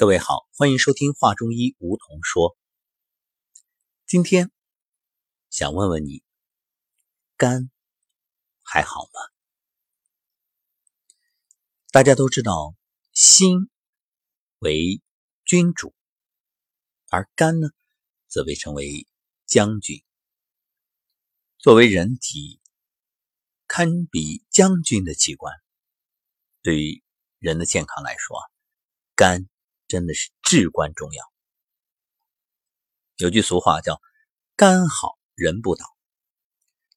各位好，欢迎收听《话中医》，梧桐说。今天想问问你，肝还好吗？大家都知道，心为君主，而肝呢，则被称为将军。作为人体堪比将军的器官，对于人的健康来说，肝。真的是至关重要。有句俗话叫“肝好人不倒”。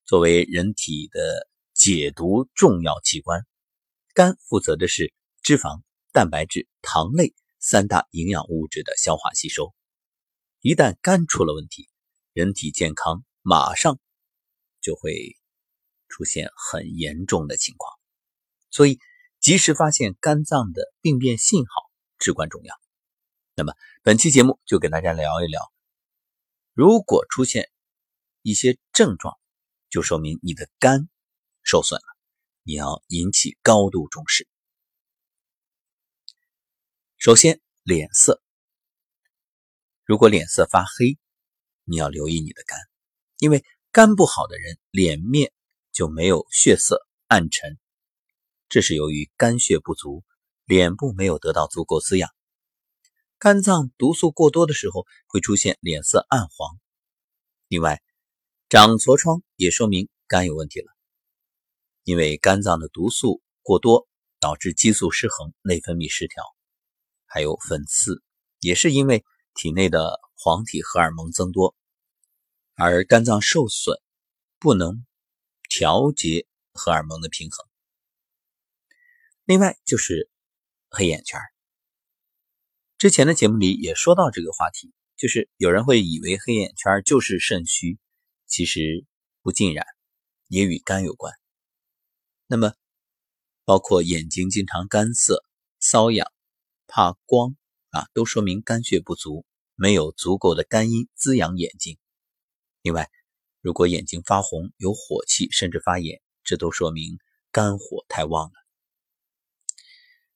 作为人体的解毒重要器官，肝负责的是脂肪、蛋白质、糖类三大营养物质的消化吸收。一旦肝出了问题，人体健康马上就会出现很严重的情况。所以，及时发现肝脏的病变信号至关重要。那么本期节目就给大家聊一聊，如果出现一些症状，就说明你的肝受损了，你要引起高度重视。首先，脸色，如果脸色发黑，你要留意你的肝，因为肝不好的人，脸面就没有血色、暗沉，这是由于肝血不足，脸部没有得到足够滋养。肝脏毒素过多的时候，会出现脸色暗黄。另外，长痤疮也说明肝有问题了，因为肝脏的毒素过多，导致激素失衡、内分泌失调。还有粉刺，也是因为体内的黄体荷尔蒙增多，而肝脏受损，不能调节荷尔蒙的平衡。另外就是黑眼圈。之前的节目里也说到这个话题，就是有人会以为黑眼圈就是肾虚，其实不尽然，也与肝有关。那么，包括眼睛经常干涩、瘙痒、怕光啊，都说明肝血不足，没有足够的肝阴滋养眼睛。另外，如果眼睛发红、有火气，甚至发炎，这都说明肝火太旺了。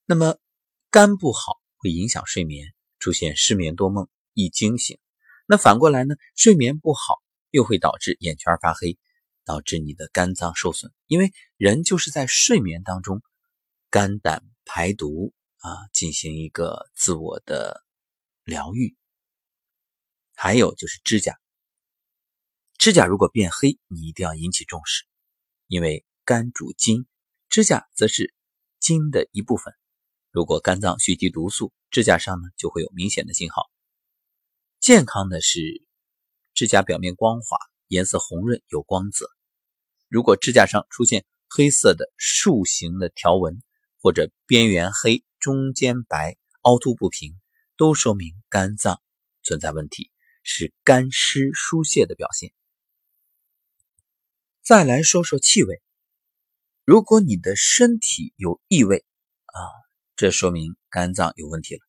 那么，肝不好。会影响睡眠，出现失眠多梦、易惊醒。那反过来呢？睡眠不好又会导致眼圈发黑，导致你的肝脏受损。因为人就是在睡眠当中，肝胆排毒啊，进行一个自我的疗愈。还有就是指甲，指甲如果变黑，你一定要引起重视，因为肝主筋，指甲则是筋的一部分。如果肝脏蓄积毒素，指甲上呢就会有明显的信号。健康的是指甲表面光滑，颜色红润有光泽。如果指甲上出现黑色的竖形的条纹，或者边缘黑、中间白、凹凸不平，都说明肝脏存在问题，是肝湿疏泄的表现。再来说说气味，如果你的身体有异味啊。这说明肝脏有问题了，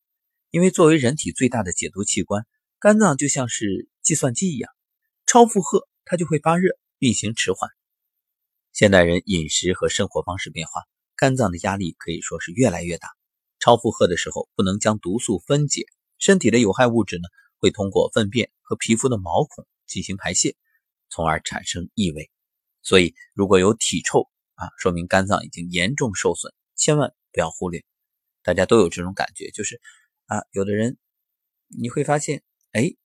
因为作为人体最大的解毒器官，肝脏就像是计算机一样，超负荷它就会发热，运行迟缓。现代人饮食和生活方式变化，肝脏的压力可以说是越来越大。超负荷的时候，不能将毒素分解，身体的有害物质呢会通过粪便和皮肤的毛孔进行排泄，从而产生异味。所以如果有体臭啊，说明肝脏已经严重受损，千万不要忽略。大家都有这种感觉，就是啊，有的人你会发现，哎，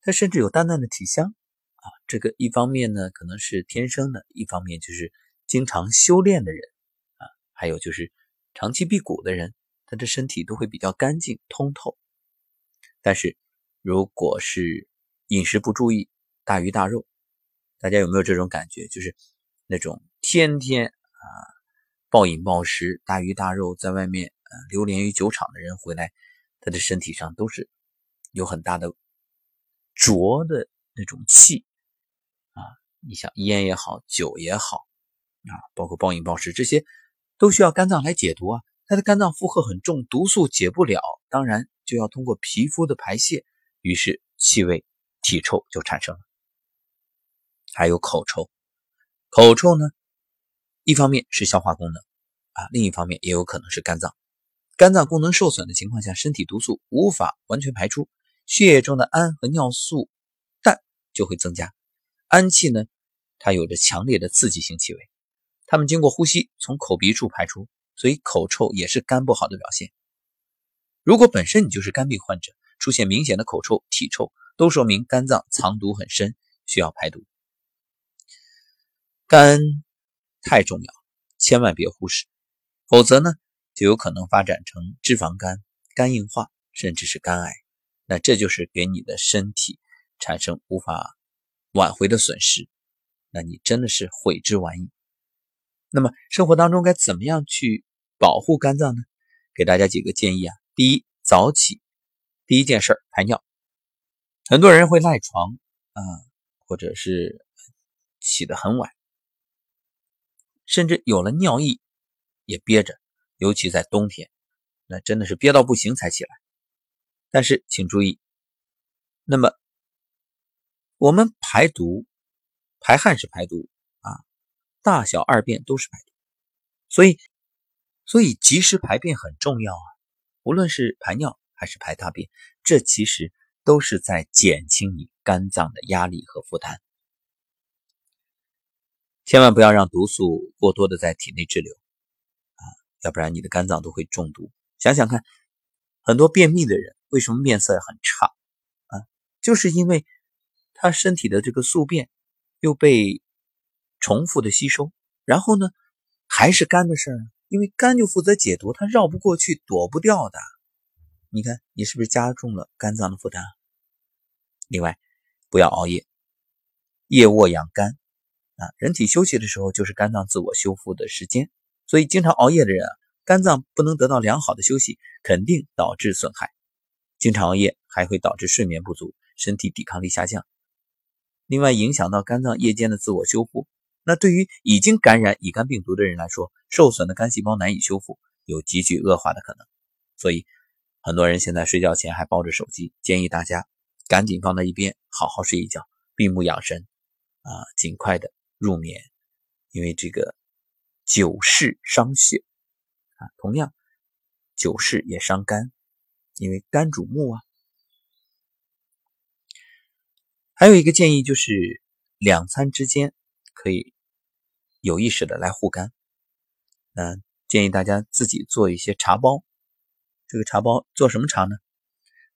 他甚至有淡淡的体香啊。这个一方面呢，可能是天生的；一方面就是经常修炼的人啊，还有就是长期辟谷的人，他的身体都会比较干净通透。但是，如果是饮食不注意，大鱼大肉，大家有没有这种感觉？就是那种天天啊暴饮暴食、大鱼大肉，在外面。流连于酒场的人回来，他的身体上都是有很大的浊的那种气啊！你想烟也好，酒也好啊，包括暴饮暴食这些，都需要肝脏来解毒啊。他的肝脏负荷很重，毒素解不了，当然就要通过皮肤的排泄，于是气味、体臭就产生了。还有口臭，口臭呢，一方面是消化功能啊，另一方面也有可能是肝脏。肝脏功能受损的情况下，身体毒素无法完全排出，血液中的氨和尿素氮就会增加。氨气呢，它有着强烈的刺激性气味，它们经过呼吸从口鼻处排出，所以口臭也是肝不好的表现。如果本身你就是肝病患者，出现明显的口臭、体臭，都说明肝脏藏毒很深，需要排毒。肝太重要，千万别忽视，否则呢，就有可能发展成脂肪肝、肝硬化，甚至是肝癌。那这就是给你的身体产生无法挽回的损失，那你真的是悔之晚矣。那么生活当中该怎么样去保护肝脏呢？给大家几个建议啊。第一，早起。第一件事儿排尿，很多人会赖床啊，或者是起得很晚，甚至有了尿意也憋着，尤其在冬天，那真的是憋到不行才起来。但是请注意，那么我们排毒、排汗是排毒啊，大小二便都是排毒，所以所以及时排便很重要啊，无论是排尿。还是排大便，这其实都是在减轻你肝脏的压力和负担。千万不要让毒素过多的在体内滞留，要不然你的肝脏都会中毒。想想看，很多便秘的人为什么面色很差啊？就是因为他身体的这个宿便又被重复的吸收，然后呢，还是肝的事儿，因为肝就负责解毒，它绕不过去，躲不掉的。你看，你是不是加重了肝脏的负担？另外，不要熬夜，夜卧养肝啊。人体休息的时候就是肝脏自我修复的时间，所以经常熬夜的人啊，肝脏不能得到良好的休息，肯定导致损害。经常熬夜还会导致睡眠不足，身体抵抗力下降。另外，影响到肝脏夜间的自我修复。那对于已经感染乙肝病毒的人来说，受损的肝细胞难以修复，有急剧恶化的可能。所以。很多人现在睡觉前还抱着手机，建议大家赶紧放在一边，好好睡一觉，闭目养神，啊，尽快的入眠。因为这个久视伤血啊，同样久视也伤肝，因为肝主目啊。还有一个建议就是，两餐之间可以有意识的来护肝。嗯建议大家自己做一些茶包。这个茶包做什么茶呢？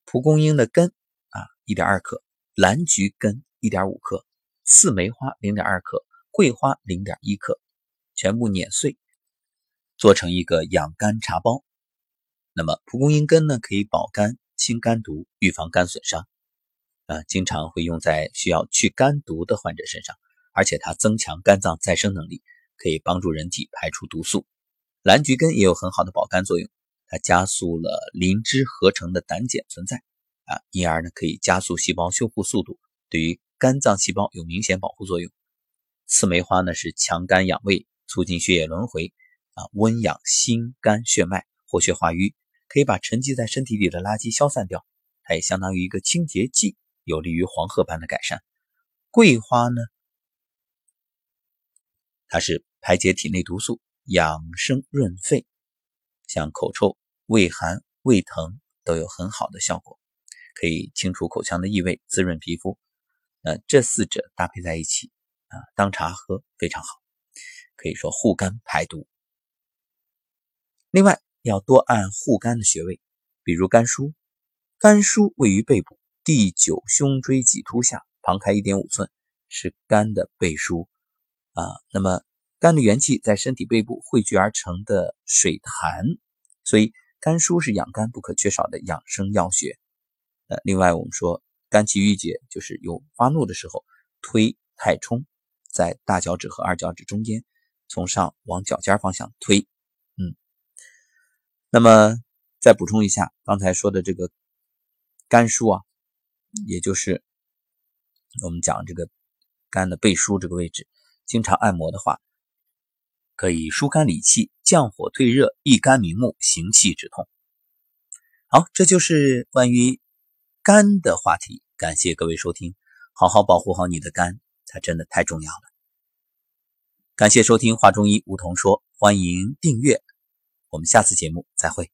蒲公英的根啊，一点二克；蓝菊根一点五克；刺梅花零点二克；桂花零点一克，全部碾碎，做成一个养肝茶包。那么蒲公英根呢，可以保肝、清肝毒、预防肝损伤，啊，经常会用在需要去肝毒的患者身上，而且它增强肝脏再生能力，可以帮助人体排出毒素。蓝菊根也有很好的保肝作用。它加速了磷脂合成的胆碱存在啊，因而呢可以加速细胞修复速度，对于肝脏细胞有明显保护作用。刺梅花呢是强肝养胃，促进血液轮回啊，温养心肝血脉，活血化瘀，可以把沉积在身体里的垃圾消散掉。它也相当于一个清洁剂，有利于黄褐斑的改善。桂花呢，它是排解体内毒素，养生润肺。像口臭、胃寒、胃疼都有很好的效果，可以清除口腔的异味，滋润皮肤。那这四者搭配在一起啊，当茶喝非常好，可以说护肝排毒。另外要多按护肝的穴位，比如肝腧。肝腧位于背部第九胸椎棘突下，旁开一点五寸，是肝的背腧啊。那么肝的元气在身体背部汇聚而成的水潭，所以肝腧是养肝不可缺少的养生要穴。呃，另外我们说肝气郁结，就是有发怒的时候，推太冲，在大脚趾和二脚趾中间，从上往脚尖方向推。嗯，那么再补充一下刚才说的这个肝腧啊，也就是我们讲这个肝的背腧这个位置，经常按摩的话。可以疏肝理气、降火退热、益肝明目、行气止痛。好，这就是关于肝的话题。感谢各位收听，好好保护好你的肝，它真的太重要了。感谢收听《华中医梧桐说》，欢迎订阅，我们下次节目再会。